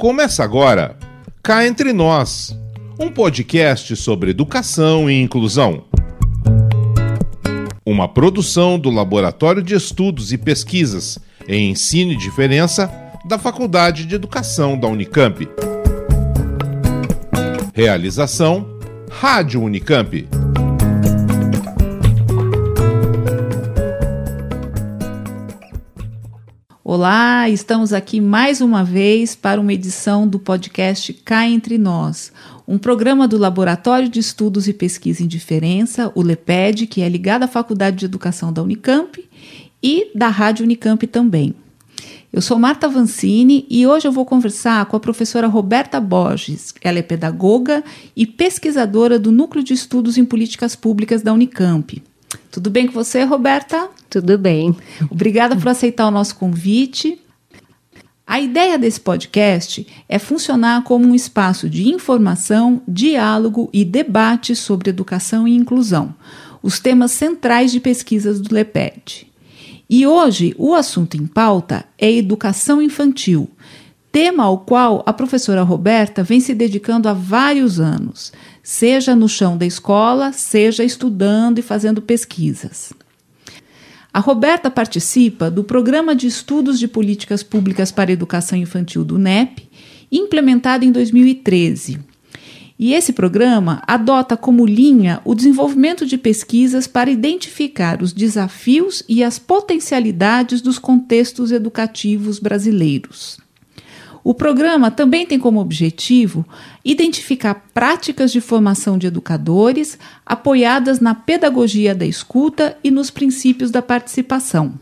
Começa agora, Cá Entre Nós, um podcast sobre educação e inclusão. Uma produção do Laboratório de Estudos e Pesquisas em Ensino e Diferença da Faculdade de Educação da Unicamp. Realização Rádio Unicamp. Olá, estamos aqui mais uma vez para uma edição do podcast Cá Entre Nós, um programa do Laboratório de Estudos e Pesquisa em Diferença, o LEPED, que é ligado à Faculdade de Educação da Unicamp e da Rádio Unicamp também. Eu sou Marta Vancini e hoje eu vou conversar com a professora Roberta Borges. Ela é pedagoga e pesquisadora do Núcleo de Estudos em Políticas Públicas da Unicamp. Tudo bem com você, Roberta? Tudo bem. Obrigada por aceitar o nosso convite. A ideia desse podcast é funcionar como um espaço de informação, diálogo e debate sobre educação e inclusão, os temas centrais de pesquisas do LEPED. E hoje o assunto em pauta é educação infantil, tema ao qual a professora Roberta vem se dedicando há vários anos, seja no chão da escola, seja estudando e fazendo pesquisas. A Roberta participa do Programa de Estudos de Políticas Públicas para Educação Infantil do NEP, implementado em 2013. E esse programa adota como linha o desenvolvimento de pesquisas para identificar os desafios e as potencialidades dos contextos educativos brasileiros. O programa também tem como objetivo identificar práticas de formação de educadores apoiadas na pedagogia da escuta e nos princípios da participação.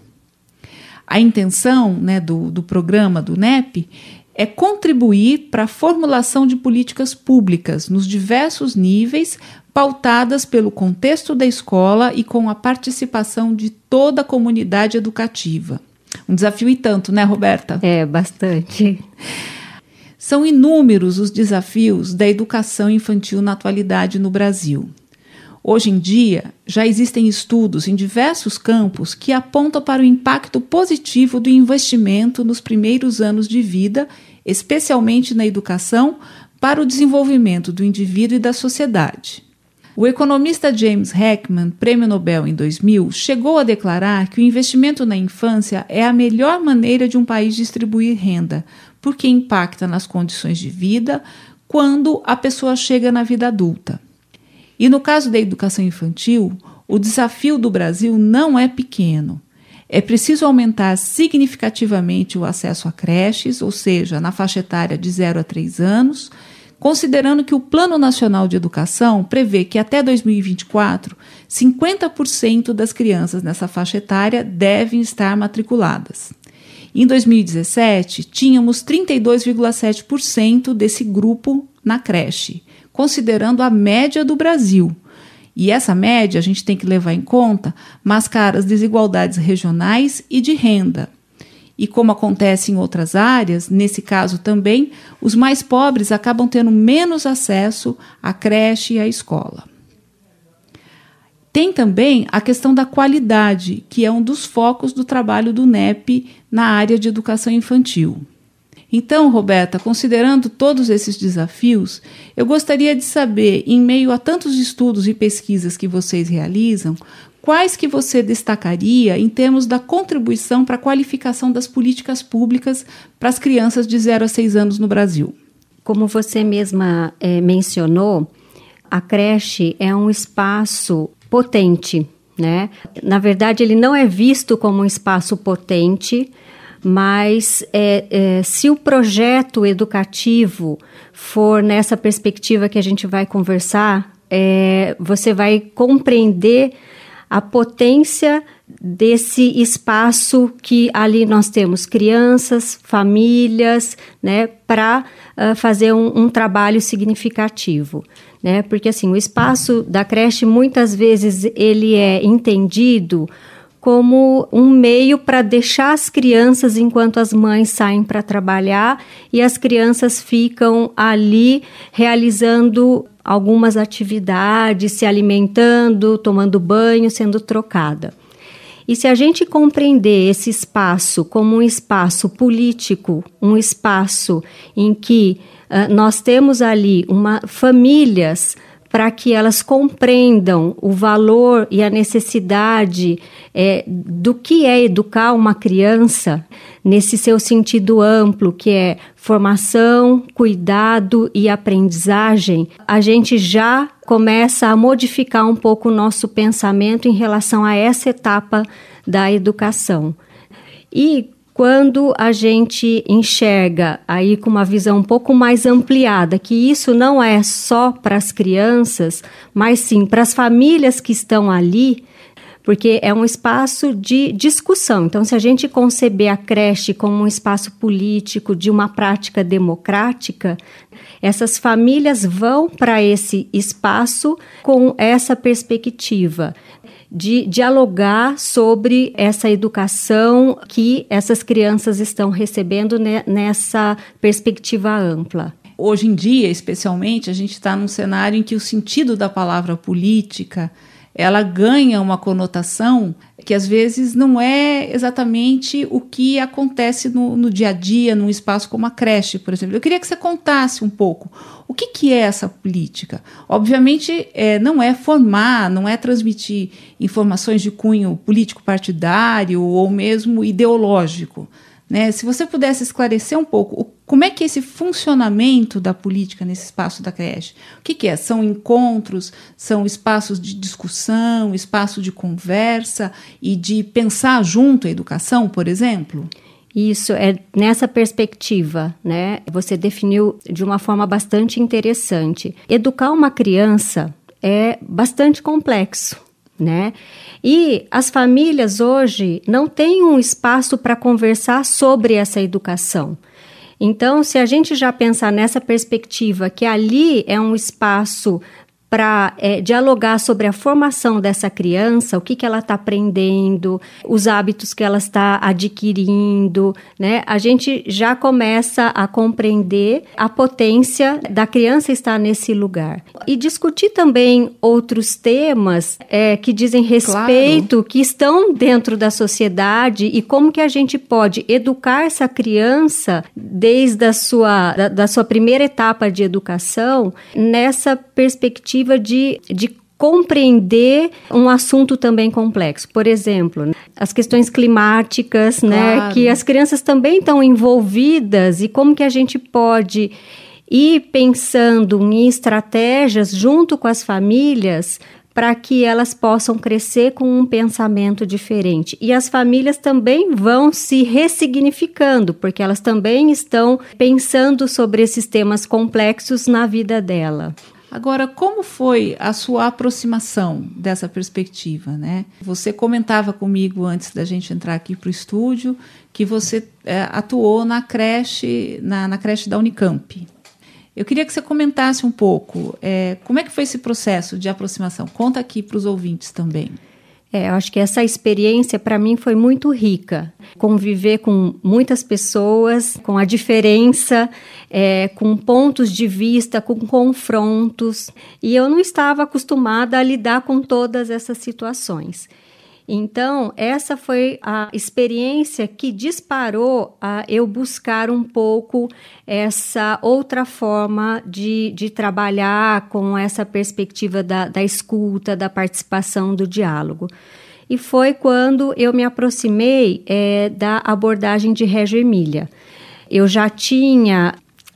A intenção né, do, do programa do NEP é contribuir para a formulação de políticas públicas nos diversos níveis, pautadas pelo contexto da escola e com a participação de toda a comunidade educativa. Um desafio e tanto, né, Roberta? É, bastante. São inúmeros os desafios da educação infantil na atualidade no Brasil. Hoje em dia, já existem estudos em diversos campos que apontam para o impacto positivo do investimento nos primeiros anos de vida, especialmente na educação, para o desenvolvimento do indivíduo e da sociedade. O economista James Heckman, prêmio Nobel em 2000, chegou a declarar que o investimento na infância é a melhor maneira de um país distribuir renda, porque impacta nas condições de vida quando a pessoa chega na vida adulta. E no caso da educação infantil, o desafio do Brasil não é pequeno. É preciso aumentar significativamente o acesso a creches, ou seja, na faixa etária de 0 a 3 anos considerando que o Plano Nacional de Educação prevê que até 2024, 50% das crianças nessa faixa etária devem estar matriculadas. Em 2017, tínhamos 32,7% desse grupo na creche, considerando a média do Brasil. E essa média a gente tem que levar em conta mascaras desigualdades regionais e de renda. E como acontece em outras áreas, nesse caso também, os mais pobres acabam tendo menos acesso à creche e à escola. Tem também a questão da qualidade, que é um dos focos do trabalho do NEP na área de educação infantil. Então, Roberta, considerando todos esses desafios, eu gostaria de saber, em meio a tantos estudos e pesquisas que vocês realizam, quais que você destacaria em termos da contribuição para a qualificação das políticas públicas para as crianças de 0 a 6 anos no Brasil? Como você mesma é, mencionou, a creche é um espaço potente, né? Na verdade, ele não é visto como um espaço potente, mas é, é, se o projeto educativo for nessa perspectiva que a gente vai conversar, é, você vai compreender a potência desse espaço que ali nós temos crianças, famílias, né, para uh, fazer um, um, trabalho significativo, né, porque assim o espaço da creche muitas vezes ele é entendido como um meio para deixar as crianças enquanto as mães saem para trabalhar e as crianças ficam ali realizando algumas atividades, se alimentando, tomando banho, sendo trocada. E se a gente compreender esse espaço como um espaço político, um espaço em que uh, nós temos ali uma, famílias para que elas compreendam o valor e a necessidade é, do que é educar uma criança nesse seu sentido amplo, que é formação, cuidado e aprendizagem, a gente já começa a modificar um pouco o nosso pensamento em relação a essa etapa da educação. E quando a gente enxerga aí com uma visão um pouco mais ampliada que isso não é só para as crianças, mas sim para as famílias que estão ali, porque é um espaço de discussão. Então, se a gente conceber a creche como um espaço político de uma prática democrática, essas famílias vão para esse espaço com essa perspectiva de dialogar sobre essa educação que essas crianças estão recebendo nessa perspectiva ampla. Hoje em dia, especialmente, a gente está num cenário em que o sentido da palavra política ela ganha uma conotação que às vezes não é exatamente o que acontece no, no, dia a dia, num espaço como a creche, por exemplo. Eu queria que você contasse um pouco o que, que é essa política. Obviamente, é, não é formar, não é transmitir informações de cunho político-partidário ou mesmo ideológico. Né? Se você pudesse esclarecer um pouco como é que é esse funcionamento da política nesse espaço da creche? O que, que é? São encontros, são espaços de discussão, espaço de conversa e de pensar junto a educação, por exemplo? Isso é nessa perspectiva, né? Você definiu de uma forma bastante interessante. Educar uma criança é bastante complexo, né? E as famílias hoje não têm um espaço para conversar sobre essa educação. Então, se a gente já pensar nessa perspectiva, que ali é um espaço para é, dialogar sobre a formação dessa criança, o que, que ela está aprendendo, os hábitos que ela está adquirindo, né? A gente já começa a compreender a potência da criança estar nesse lugar. E discutir também outros temas é, que dizem respeito, claro. que estão dentro da sociedade e como que a gente pode educar essa criança desde a sua, da, da sua primeira etapa de educação nessa perspectiva tentativa de, de compreender um assunto também complexo. Por exemplo, as questões climáticas, né, claro. né, que as crianças também estão envolvidas e como que a gente pode ir pensando em estratégias junto com as famílias para que elas possam crescer com um pensamento diferente. E as famílias também vão se ressignificando, porque elas também estão pensando sobre esses temas complexos na vida dela. Agora, como foi a sua aproximação dessa perspectiva? Né? Você comentava comigo antes da gente entrar aqui para o estúdio que você é, atuou na creche, na, na, creche da Unicamp. Eu queria que você comentasse um pouco é, como é que foi esse processo de aproximação. Conta aqui para os ouvintes também. É, acho que essa experiência para mim foi muito rica. Conviver com muitas pessoas, com a diferença, é, com pontos de vista, com confrontos. E eu não estava acostumada a lidar com todas essas situações. Então, essa foi a experiência que disparou a eu buscar um pouco essa outra forma de, de trabalhar com essa perspectiva da, da escuta, da participação, do diálogo. E foi quando eu me aproximei é, da abordagem de Reggio Emília. Eu já tinha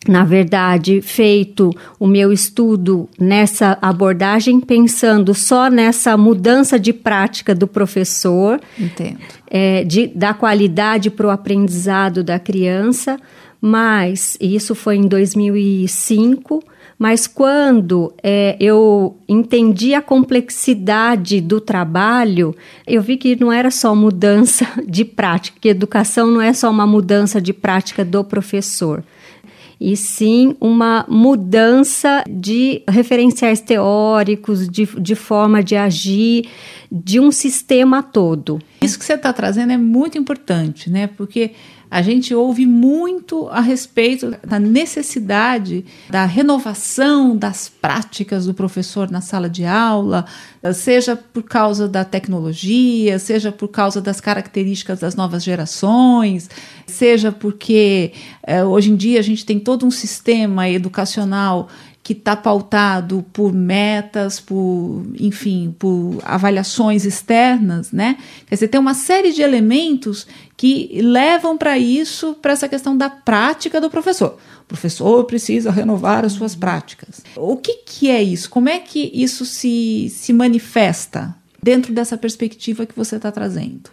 na verdade, feito o meu estudo nessa abordagem, pensando só nessa mudança de prática do professor, é, de, da qualidade para o aprendizado da criança, mas isso foi em 2005. Mas quando é, eu entendi a complexidade do trabalho, eu vi que não era só mudança de prática, que educação não é só uma mudança de prática do professor e sim uma mudança de referenciais teóricos, de, de forma de agir, de um sistema todo. Isso que você está trazendo é muito importante, né? Porque a gente ouve muito a respeito da necessidade da renovação das práticas do professor na sala de aula, seja por causa da tecnologia, seja por causa das características das novas gerações, seja porque eh, hoje em dia a gente tem todo um sistema educacional que está pautado por metas, por, enfim, por avaliações externas, né? Quer dizer, tem uma série de elementos que levam para isso, para essa questão da prática do professor. O professor precisa renovar as suas práticas. O que, que é isso? Como é que isso se, se manifesta dentro dessa perspectiva que você está trazendo?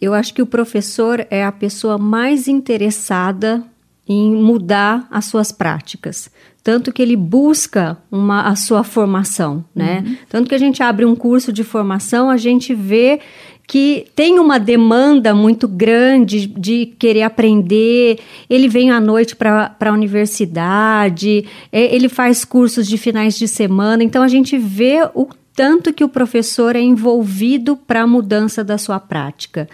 Eu acho que o professor é a pessoa mais interessada em mudar as suas práticas tanto que ele busca uma, a sua formação, né? Uhum. Tanto que a gente abre um curso de formação, a gente vê que tem uma demanda muito grande de querer aprender. Ele vem à noite para a universidade, é, ele faz cursos de finais de semana. Então a gente vê o tanto que o professor é envolvido para a mudança da sua prática.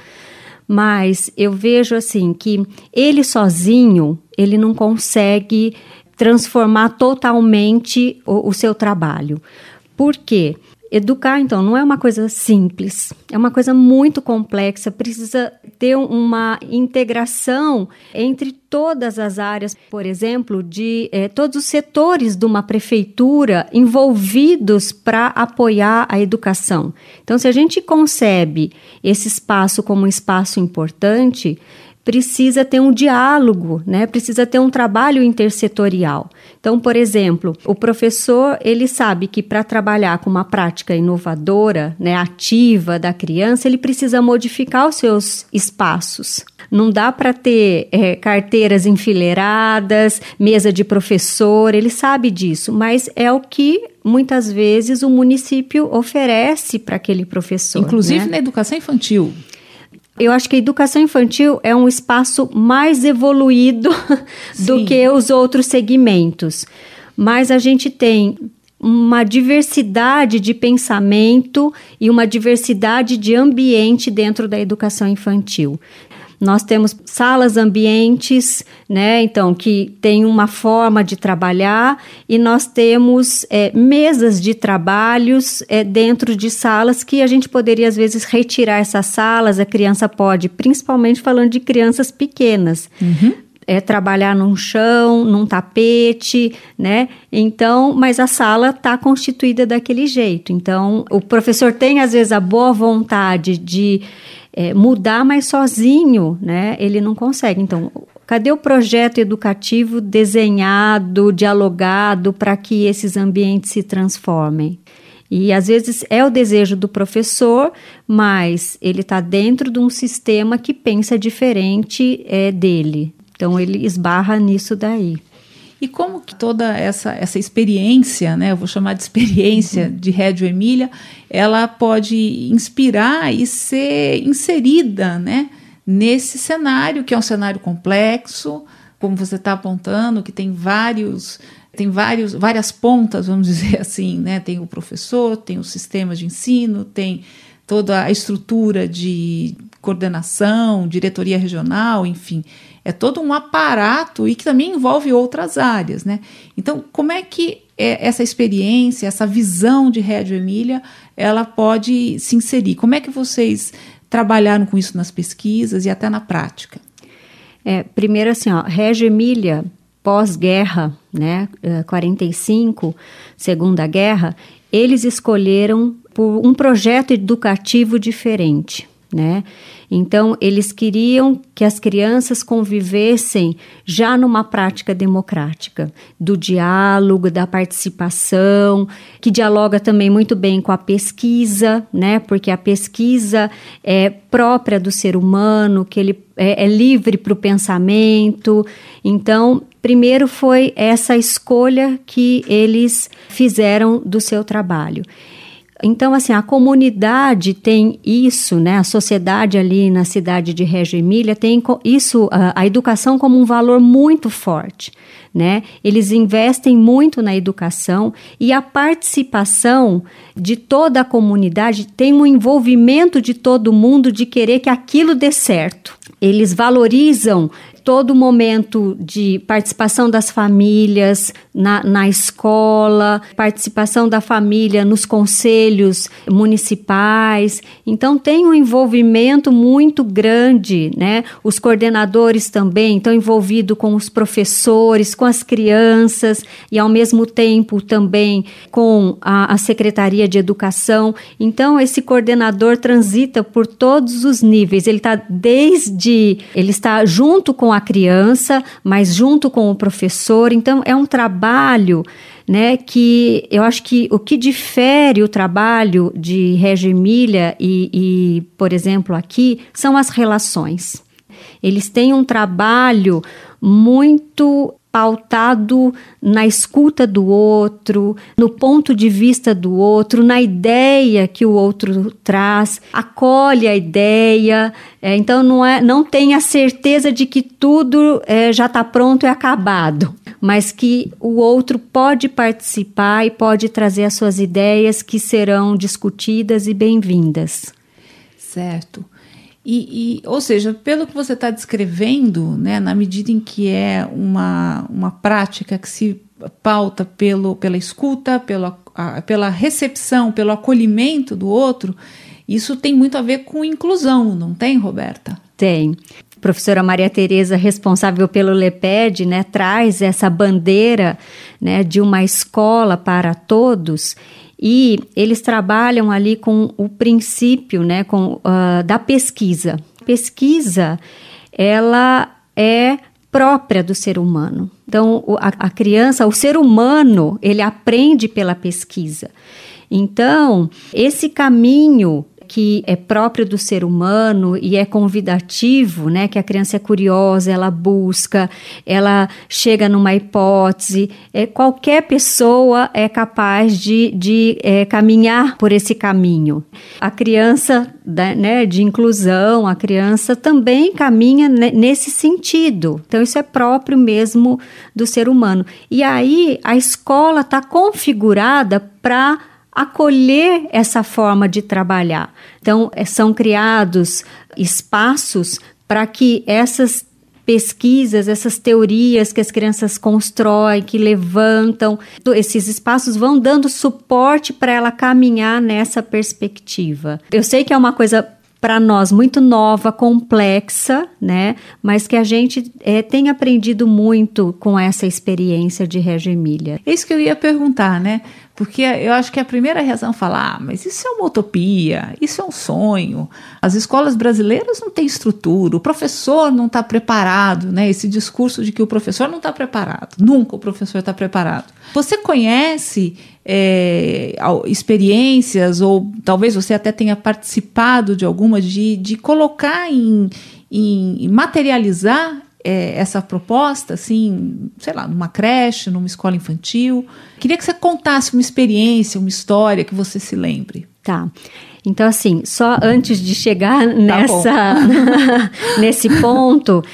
Mas eu vejo assim que ele sozinho ele não consegue transformar totalmente o, o seu trabalho. Por quê? Educar, então, não é uma coisa simples, é uma coisa muito complexa, precisa ter uma integração entre todas as áreas, por exemplo, de eh, todos os setores de uma prefeitura envolvidos para apoiar a educação. Então, se a gente concebe esse espaço como um espaço importante, precisa ter um diálogo, né? Precisa ter um trabalho intersetorial. Então, por exemplo, o professor ele sabe que para trabalhar com uma prática inovadora, né, ativa da criança, ele precisa modificar os seus espaços. Não dá para ter é, carteiras enfileiradas, mesa de professor, ele sabe disso, mas é o que muitas vezes o município oferece para aquele professor. Inclusive né? na educação infantil. Eu acho que a educação infantil é um espaço mais evoluído do Sim. que os outros segmentos. Mas a gente tem uma diversidade de pensamento e uma diversidade de ambiente dentro da educação infantil. Nós temos salas ambientes, né? Então, que tem uma forma de trabalhar, e nós temos é, mesas de trabalhos é, dentro de salas que a gente poderia, às vezes, retirar essas salas, a criança pode, principalmente falando de crianças pequenas. Uhum é, trabalhar num chão, num tapete, né? Então, mas a sala está constituída daquele jeito. Então, o professor tem às vezes a boa vontade de é, mudar, mas sozinho, né? Ele não consegue. Então, cadê o projeto educativo desenhado, dialogado para que esses ambientes se transformem? E às vezes é o desejo do professor, mas ele está dentro de um sistema que pensa diferente é, dele. Então ele esbarra nisso daí. E como que toda essa, essa experiência, né, eu vou chamar de experiência uhum. de Rédio Emília, ela pode inspirar e ser inserida né, nesse cenário, que é um cenário complexo, como você está apontando, que tem vários tem vários, várias pontas, vamos dizer assim, né? Tem o professor, tem o sistema de ensino, tem toda a estrutura de coordenação, diretoria regional, enfim é todo um aparato e que também envolve outras áreas, né? Então, como é que é essa experiência, essa visão de Rédio Emília, ela pode se inserir? Como é que vocês trabalharam com isso nas pesquisas e até na prática? É, primeiro assim, ó, Emília, pós-guerra, né, 45, eh, Segunda Guerra, eles escolheram por um projeto educativo diferente né? Então, eles queriam que as crianças convivessem já numa prática democrática, do diálogo, da participação, que dialoga também muito bem com a pesquisa, né? Porque a pesquisa é própria do ser humano, que ele é, é livre para o pensamento. Então, primeiro foi essa escolha que eles fizeram do seu trabalho. Então, assim, a comunidade tem isso, né? A sociedade ali na cidade de Reggio Emília tem isso, a, a educação como um valor muito forte, né? Eles investem muito na educação e a participação de toda a comunidade tem um envolvimento de todo mundo de querer que aquilo dê certo. eles valorizam todo momento de participação das famílias na, na escola, participação da família nos conselhos municipais. Então, tem um envolvimento muito grande, né? Os coordenadores também estão envolvidos com os professores, com as crianças e, ao mesmo tempo, também com a, a Secretaria de Educação. Então, esse coordenador transita por todos os níveis. Ele está desde. Ele está junto com a criança, mas junto com o professor. Então, é um trabalho né, que eu acho que o que difere o trabalho de Reggio Emília e, e, por exemplo, aqui, são as relações. Eles têm um trabalho muito pautado na escuta do outro, no ponto de vista do outro, na ideia que o outro traz, acolhe a ideia. É, então não é, não tem a certeza de que tudo é, já está pronto e acabado, mas que o outro pode participar e pode trazer as suas ideias que serão discutidas e bem-vindas. Certo. E, e, ou seja, pelo que você está descrevendo, né, na medida em que é uma, uma prática que se pauta pelo, pela escuta, pela, a, pela recepção, pelo acolhimento do outro, isso tem muito a ver com inclusão, não tem, Roberta? Tem. Professora Maria Tereza, responsável pelo LEPED, né, traz essa bandeira né, de uma escola para todos e eles trabalham ali com o princípio né, com, uh, da pesquisa. Pesquisa, ela é própria do ser humano. Então, a, a criança, o ser humano, ele aprende pela pesquisa. Então, esse caminho que é próprio do ser humano e é convidativo, né? Que a criança é curiosa, ela busca, ela chega numa hipótese. É, qualquer pessoa é capaz de, de é, caminhar por esse caminho. A criança da, né, de inclusão, a criança também caminha nesse sentido. Então, isso é próprio mesmo do ser humano. E aí, a escola está configurada para acolher essa forma de trabalhar. Então, é, são criados espaços para que essas pesquisas, essas teorias que as crianças constroem, que levantam, esses espaços vão dando suporte para ela caminhar nessa perspectiva. Eu sei que é uma coisa para nós muito nova, complexa, né? Mas que a gente é, tem aprendido muito com essa experiência de Reggio Emília. É isso que eu ia perguntar, né? Porque eu acho que a primeira reação é falar, ah, mas isso é uma utopia, isso é um sonho. As escolas brasileiras não têm estrutura, o professor não está preparado, né? Esse discurso de que o professor não está preparado, nunca o professor está preparado. Você conhece é, experiências, ou talvez você até tenha participado de alguma, de, de colocar em, em materializar é, essa proposta, assim, sei lá, numa creche, numa escola infantil. Queria que você contasse uma experiência, uma história que você se lembre. Tá. Então, assim, só antes de chegar tá nessa, nesse ponto,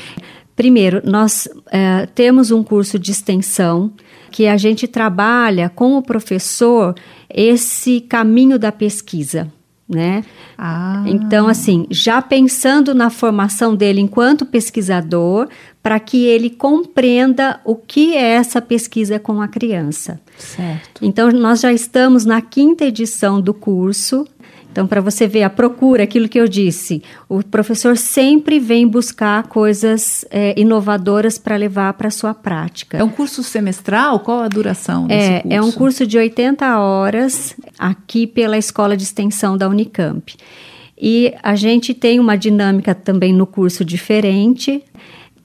primeiro, nós é, temos um curso de extensão que a gente trabalha com o professor esse caminho da pesquisa né? Ah. Então, assim, já pensando na formação dele enquanto pesquisador, para que ele compreenda o que é essa pesquisa com a criança. Certo. Então, nós já estamos na quinta edição do curso, então, para você ver a procura, aquilo que eu disse, o professor sempre vem buscar coisas é, inovadoras para levar para a sua prática. É um curso semestral? Qual a duração desse é, curso? É um curso de 80 horas aqui pela Escola de Extensão da Unicamp. E a gente tem uma dinâmica também no curso diferente,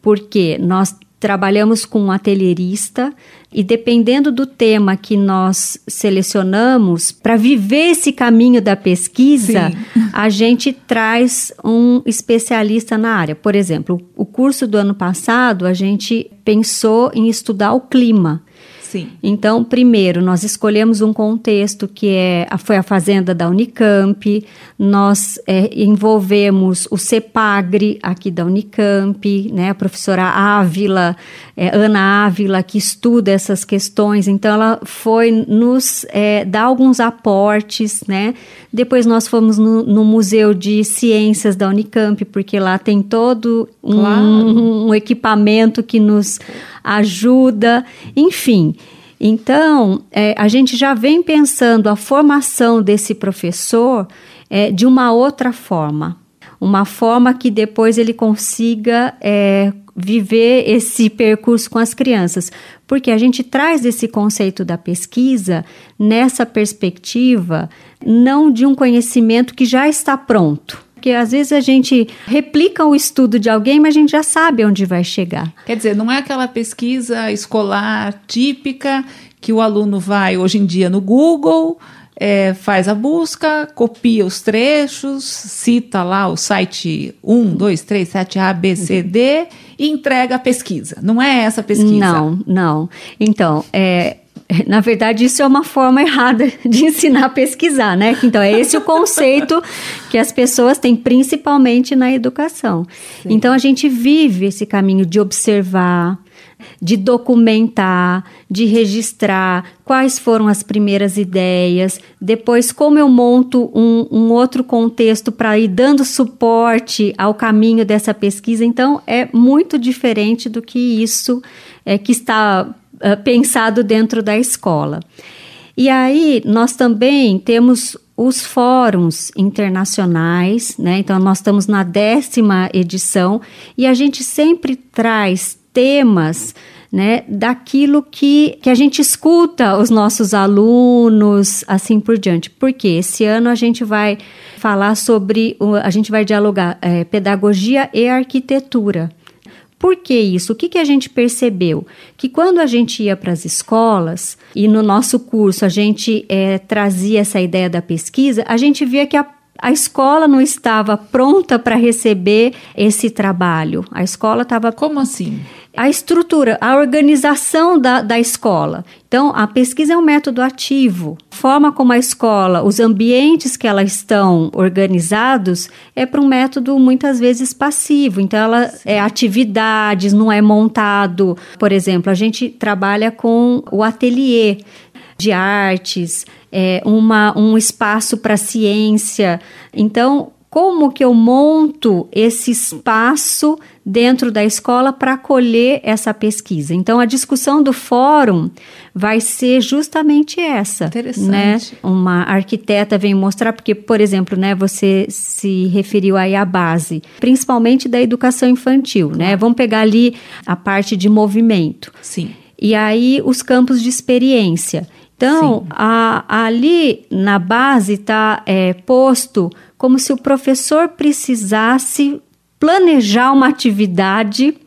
porque nós trabalhamos com um atelierista e dependendo do tema que nós selecionamos para viver esse caminho da pesquisa, Sim. a gente traz um especialista na área. Por exemplo, o curso do ano passado a gente pensou em estudar o clima. Sim. Então, primeiro, nós escolhemos um contexto que é, foi a fazenda da Unicamp, nós é, envolvemos o CEPAGRE aqui da Unicamp, né, a professora Ávila, é, Ana Ávila, que estuda essas questões, então ela foi nos é, dar alguns aportes, né, depois nós fomos no, no, Museu de Ciências da Unicamp, porque lá tem todo um, claro. um, um equipamento que nos ajuda, enfim. Então, é, a gente já vem pensando a formação desse professor é, de uma outra forma, uma forma que depois ele consiga é, viver esse percurso com as crianças, porque a gente traz esse conceito da pesquisa nessa perspectiva não de um conhecimento que já está pronto porque às vezes a gente replica o estudo de alguém, mas a gente já sabe onde vai chegar. Quer dizer, não é aquela pesquisa escolar típica que o aluno vai hoje em dia no Google. É, faz a busca, copia os trechos, cita lá o site 1, 2, 3, 7, A, B, C, D e entrega a pesquisa. Não é essa pesquisa? Não, não. Então, é, na verdade, isso é uma forma errada de ensinar a pesquisar, né? Então, é esse o conceito que as pessoas têm, principalmente na educação. Sim. Então, a gente vive esse caminho de observar, de documentar, de registrar quais foram as primeiras ideias, depois como eu monto um, um outro contexto para ir dando suporte ao caminho dessa pesquisa. Então, é muito diferente do que isso é, que está uh, pensado dentro da escola. E aí nós também temos os fóruns internacionais, né? Então nós estamos na décima edição e a gente sempre traz temas né, daquilo que, que a gente escuta os nossos alunos, assim por diante. Porque esse ano a gente vai falar sobre, a gente vai dialogar é, pedagogia e arquitetura. Por que isso? O que, que a gente percebeu? Que quando a gente ia para as escolas e no nosso curso a gente é, trazia essa ideia da pesquisa, a gente via que a a escola não estava pronta para receber esse trabalho. A escola estava. Como assim? A estrutura, a organização da, da escola. Então, a pesquisa é um método ativo. A forma como a escola, os ambientes que elas estão organizados, é para um método muitas vezes passivo. Então, ela é atividades, não é montado. Por exemplo, a gente trabalha com o ateliê de artes, é, uma, um espaço para ciência. Então, como que eu monto esse espaço dentro da escola para acolher essa pesquisa. Então, a discussão do fórum vai ser justamente essa. Interessante. Né? Uma arquiteta vem mostrar, porque, por exemplo, né, você se referiu aí à base, principalmente da educação infantil, né? Vamos pegar ali a parte de movimento. Sim. E aí os campos de experiência. Então, a, ali na base está é, posto como se o professor precisasse planejar uma atividade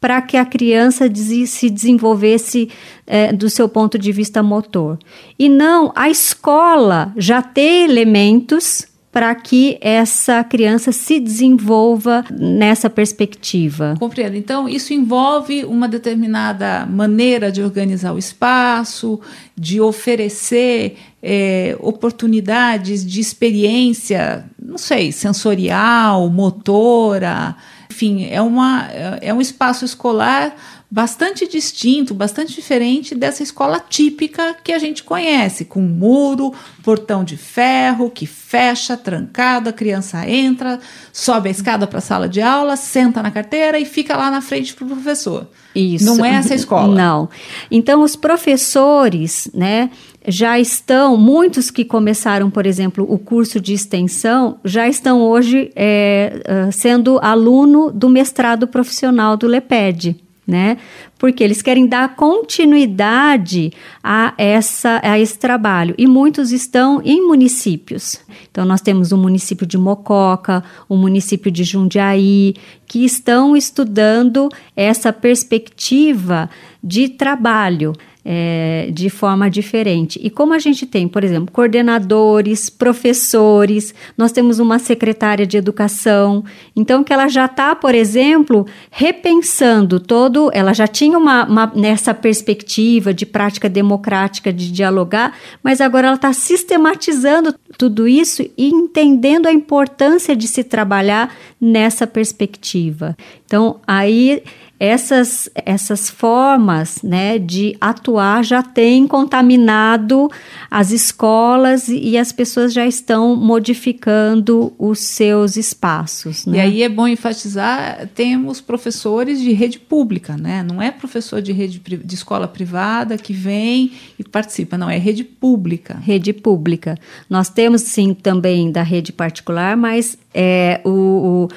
para que a criança se desenvolvesse é, do seu ponto de vista motor. E não a escola já ter elementos para que essa criança se desenvolva nessa perspectiva. Compreendo. Então, isso envolve uma determinada maneira de organizar o espaço, de oferecer é, oportunidades de experiência, não sei, sensorial, motora, enfim, é, uma, é um espaço escolar bastante distinto, bastante diferente dessa escola típica que a gente conhece, com muro, portão de ferro que fecha, trancado, a criança entra, sobe a escada para a sala de aula, senta na carteira e fica lá na frente para o professor. Isso. Não é essa escola. Não. Então, os professores, né, já estão, muitos que começaram, por exemplo, o curso de extensão, já estão hoje é, sendo aluno do mestrado profissional do LEPED né? Porque eles querem dar continuidade a, essa, a esse trabalho. E muitos estão em municípios. Então, nós temos o município de Mococa, o município de Jundiaí, que estão estudando essa perspectiva de trabalho. É, de forma diferente. E como a gente tem, por exemplo, coordenadores, professores, nós temos uma secretária de educação, então que ela já está, por exemplo, repensando todo, ela já tinha uma, uma, nessa perspectiva de prática democrática de dialogar, mas agora ela está sistematizando tudo isso e entendendo a importância de se trabalhar nessa perspectiva. Então aí essas, essas formas né, de atuar já têm contaminado as escolas e as pessoas já estão modificando os seus espaços. Né? E aí é bom enfatizar, temos professores de rede pública, né? não é professor de rede de escola privada que vem e participa, não, é rede pública. Rede pública. Nós temos sim também da rede particular, mas é, o, o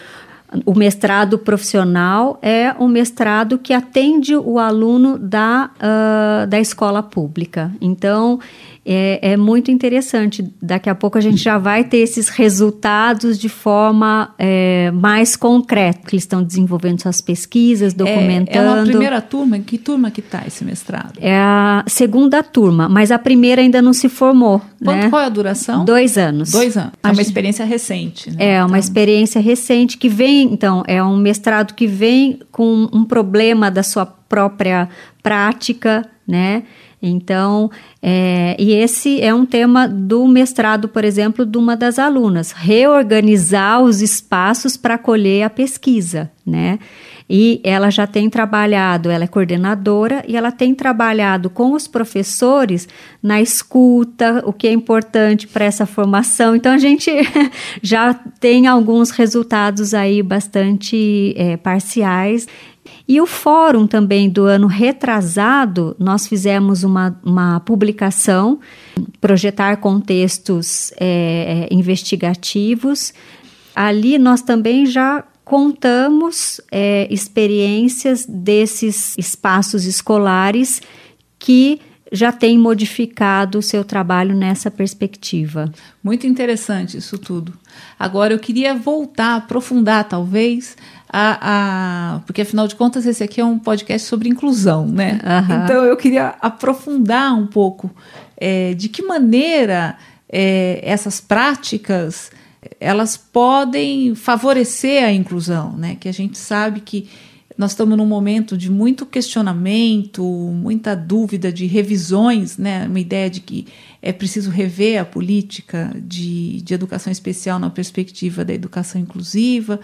o mestrado profissional é um mestrado que atende o aluno da, uh, da escola pública. Então, é, é, muito interessante. Daqui a pouco a gente já vai ter esses resultados de forma é, mais concreta, que eles estão desenvolvendo suas pesquisas, documentando. É, é uma primeira turma? Que turma que está esse mestrado? É a segunda turma, mas a primeira ainda não se formou. Quanto, né? Qual é a duração? Dois anos. Dois anos. É uma experiência recente. Né? É, uma então... experiência recente que vem, então, é um mestrado que vem com um problema da sua própria prática, né? Então, é, e esse é um tema do mestrado, por exemplo, de uma das alunas, reorganizar os espaços para acolher a pesquisa, né? E ela já tem trabalhado, ela é coordenadora e ela tem trabalhado com os professores na escuta, o que é importante para essa formação. Então a gente já tem alguns resultados aí bastante é, parciais e o fórum também do ano retrasado, nós fizemos uma, uma publicação, projetar contextos é, é, investigativos. Ali nós também já contamos é, experiências desses espaços escolares que já têm modificado o seu trabalho nessa perspectiva. Muito interessante isso tudo. Agora eu queria voltar, aprofundar talvez a, a, porque afinal de contas esse aqui é um podcast sobre inclusão, né? Uhum. Então eu queria aprofundar um pouco é, de que maneira é, essas práticas elas podem favorecer a inclusão, né? Que a gente sabe que nós estamos num momento de muito questionamento, muita dúvida, de revisões, né? Uma ideia de que é preciso rever a política de, de educação especial na perspectiva da educação inclusiva.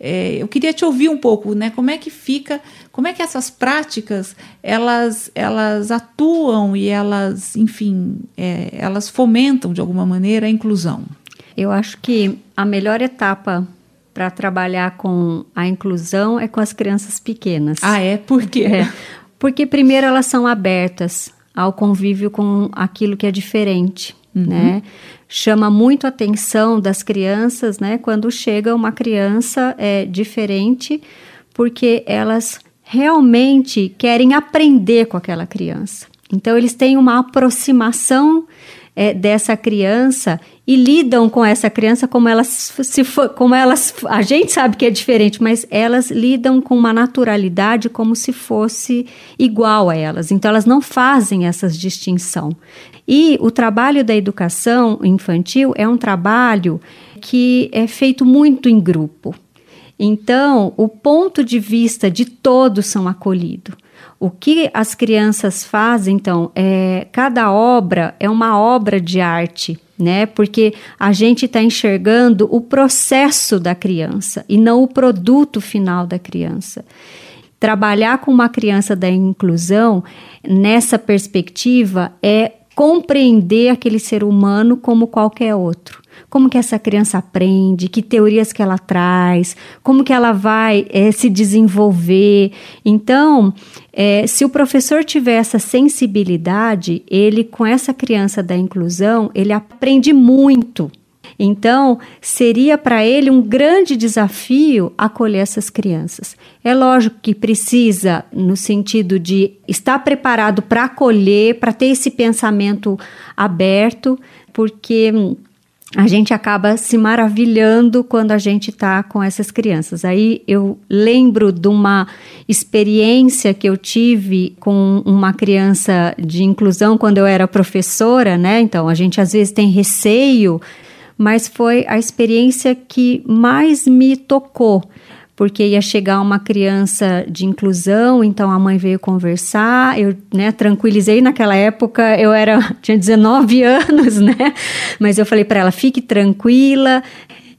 É, eu queria te ouvir um pouco, né? Como é que fica, como é que essas práticas elas, elas atuam e elas, enfim, é, elas fomentam de alguma maneira a inclusão? Eu acho que a melhor etapa para trabalhar com a inclusão é com as crianças pequenas. Ah, é? Por quê? É, porque primeiro elas são abertas ao convívio com aquilo que é diferente, uhum. né? chama muito a atenção das crianças, né? Quando chega uma criança é, diferente, porque elas realmente querem aprender com aquela criança. Então, eles têm uma aproximação é, dessa criança e lidam com essa criança como elas se for, como elas a gente sabe que é diferente, mas elas lidam com uma naturalidade como se fosse igual a elas. Então elas não fazem essa distinção. E o trabalho da educação infantil é um trabalho que é feito muito em grupo. Então, o ponto de vista de todos são acolhidos. O que as crianças fazem, então, é cada obra é uma obra de arte, né? Porque a gente está enxergando o processo da criança e não o produto final da criança. Trabalhar com uma criança da inclusão nessa perspectiva é compreender aquele ser humano como qualquer outro como que essa criança aprende, que teorias que ela traz, como que ela vai é, se desenvolver. Então, é, se o professor tiver essa sensibilidade, ele com essa criança da inclusão, ele aprende muito. Então, seria para ele um grande desafio acolher essas crianças. É lógico que precisa, no sentido de estar preparado para acolher, para ter esse pensamento aberto, porque a gente acaba se maravilhando quando a gente está com essas crianças. Aí eu lembro de uma experiência que eu tive com uma criança de inclusão quando eu era professora, né? Então a gente às vezes tem receio, mas foi a experiência que mais me tocou porque ia chegar uma criança de inclusão, então a mãe veio conversar, eu né, tranquilizei naquela época, eu era tinha 19 anos, né? Mas eu falei para ela, fique tranquila.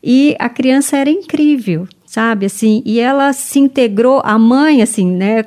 E a criança era incrível, sabe? Assim, e ela se integrou, a mãe, assim, né?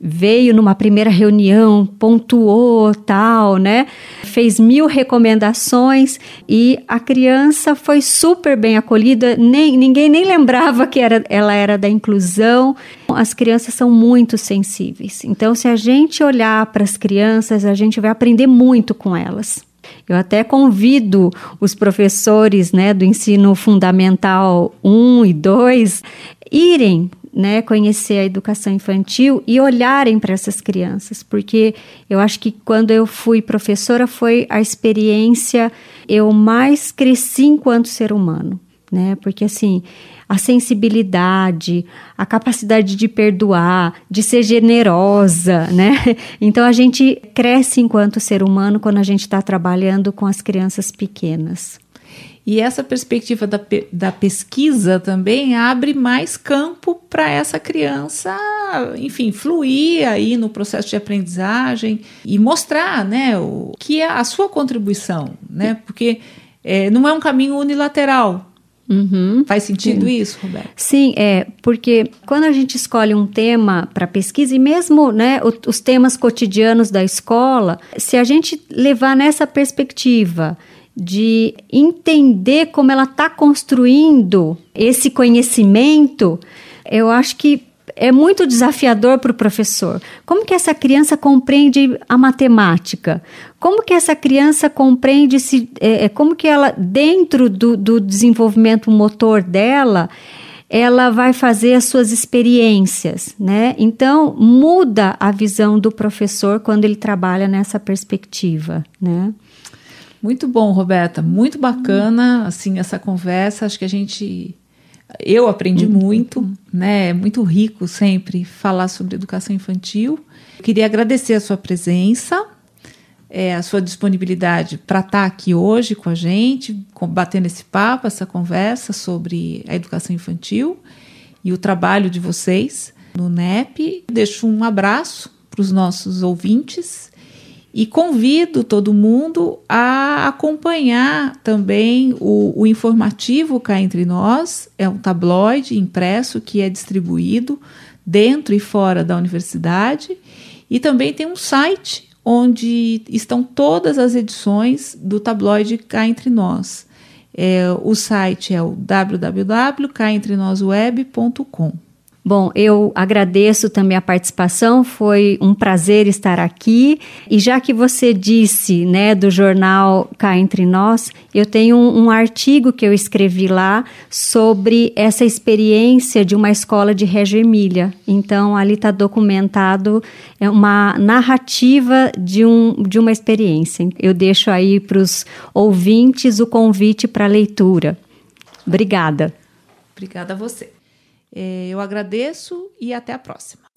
Veio numa primeira reunião, pontuou, tal, né? Fez mil recomendações e a criança foi super bem acolhida, nem, ninguém nem lembrava que era, ela era da inclusão. As crianças são muito sensíveis. Então, se a gente olhar para as crianças, a gente vai aprender muito com elas. Eu até convido os professores né, do ensino fundamental 1 e 2 irem né, conhecer a educação infantil e olharem para essas crianças, porque eu acho que quando eu fui professora foi a experiência eu mais cresci enquanto ser humano, né? Porque assim, a sensibilidade, a capacidade de perdoar, de ser generosa, né? Então a gente cresce enquanto ser humano quando a gente está trabalhando com as crianças pequenas. E essa perspectiva da, da pesquisa também abre mais campo para essa criança, enfim, fluir aí no processo de aprendizagem e mostrar, né, o que é a sua contribuição, né? Porque é, não é um caminho unilateral, Uhum. Faz sentido Sim. isso, Roberto? Sim, é, porque quando a gente escolhe um tema para pesquisa, e mesmo né, os temas cotidianos da escola, se a gente levar nessa perspectiva de entender como ela está construindo esse conhecimento, eu acho que é muito desafiador para o professor. Como que essa criança compreende a matemática? Como que essa criança compreende se, é, é, como que ela dentro do, do desenvolvimento motor dela ela vai fazer as suas experiências, né? Então muda a visão do professor quando ele trabalha nessa perspectiva, né? Muito bom, Roberta, muito bacana assim essa conversa. Acho que a gente eu aprendi uhum. muito, né? É muito rico sempre falar sobre educação infantil. Queria agradecer a sua presença, é, a sua disponibilidade para estar tá aqui hoje com a gente, batendo esse papo, essa conversa sobre a educação infantil e o trabalho de vocês no NEP. Deixo um abraço para os nossos ouvintes e convido todo mundo a acompanhar também o, o, informativo cá entre nós. É um tabloide impresso que é distribuído dentro e fora da universidade. E também tem um site onde estão todas as edições do tabloide cá entre nós. É, o site é o www.caentrenosweb.com. Bom, eu agradeço também a participação, foi um prazer estar aqui. E já que você disse, né, do jornal Cá Entre Nós, eu tenho um, um artigo que eu escrevi lá sobre essa experiência de uma escola de Reggio Emília. Então, ali está documentado é uma narrativa de, um, de uma experiência. Eu deixo aí para os ouvintes o convite para leitura. Obrigada. Obrigada a você. É, eu agradeço e até a próxima.